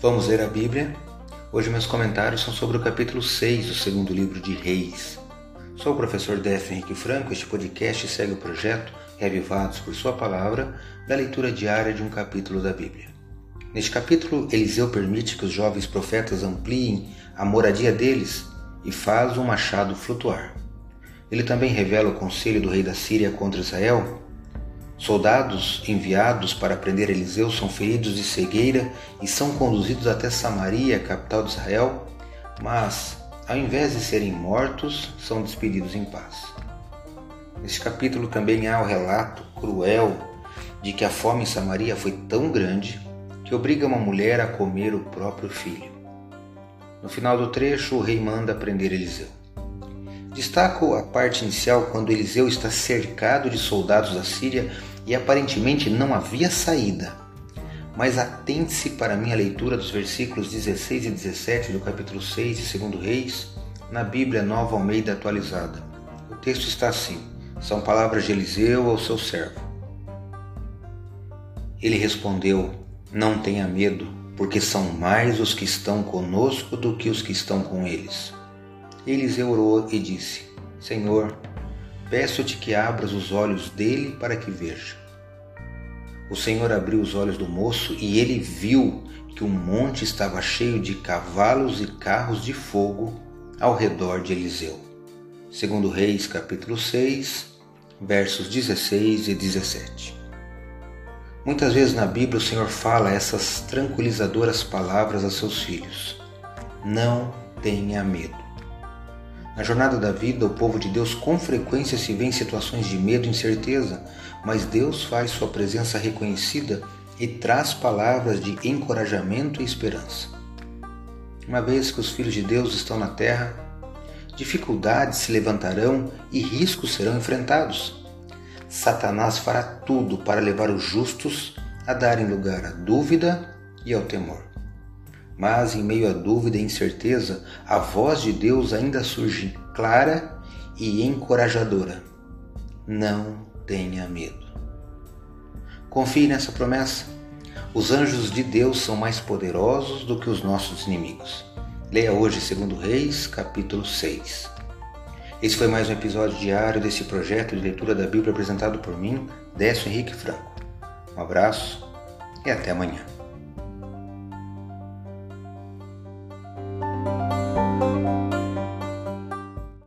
Vamos ler a Bíblia? Hoje meus comentários são sobre o capítulo 6 do segundo livro de Reis. Sou o professor Décio Henrique Franco. Este podcast segue o projeto Reavivados por Sua Palavra da leitura diária de um capítulo da Bíblia. Neste capítulo, Eliseu permite que os jovens profetas ampliem a moradia deles e faz o um machado flutuar. Ele também revela o conselho do rei da Síria contra Israel Soldados enviados para prender Eliseu são feridos de cegueira e são conduzidos até Samaria, capital de Israel, mas, ao invés de serem mortos, são despedidos em paz. Neste capítulo também há o relato cruel de que a fome em Samaria foi tão grande que obriga uma mulher a comer o próprio filho. No final do trecho, o rei manda prender Eliseu. Destaco a parte inicial quando Eliseu está cercado de soldados da Síria e aparentemente não havia saída. Mas atente-se para a minha leitura dos versículos 16 e 17 do capítulo 6 de 2 Reis, na Bíblia Nova Almeida atualizada. O texto está assim: são palavras de Eliseu ao seu servo. Ele respondeu: Não tenha medo, porque são mais os que estão conosco do que os que estão com eles. Eliseu orou e disse: Senhor, Peço-te que abras os olhos dele para que veja. O Senhor abriu os olhos do moço e ele viu que o monte estava cheio de cavalos e carros de fogo ao redor de Eliseu. Segundo Reis, capítulo 6, versos 16 e 17. Muitas vezes na Bíblia o Senhor fala essas tranquilizadoras palavras a seus filhos. Não tenha medo. Na jornada da vida, o povo de Deus com frequência se vê em situações de medo e incerteza, mas Deus faz sua presença reconhecida e traz palavras de encorajamento e esperança. Uma vez que os filhos de Deus estão na terra, dificuldades se levantarão e riscos serão enfrentados. Satanás fará tudo para levar os justos a darem lugar à dúvida e ao temor. Mas em meio à dúvida e incerteza, a voz de Deus ainda surge clara e encorajadora. Não tenha medo. Confie nessa promessa. Os anjos de Deus são mais poderosos do que os nossos inimigos. Leia hoje 2 Reis, capítulo 6. Esse foi mais um episódio diário desse projeto de leitura da Bíblia apresentado por mim, Décio Henrique Franco. Um abraço e até amanhã.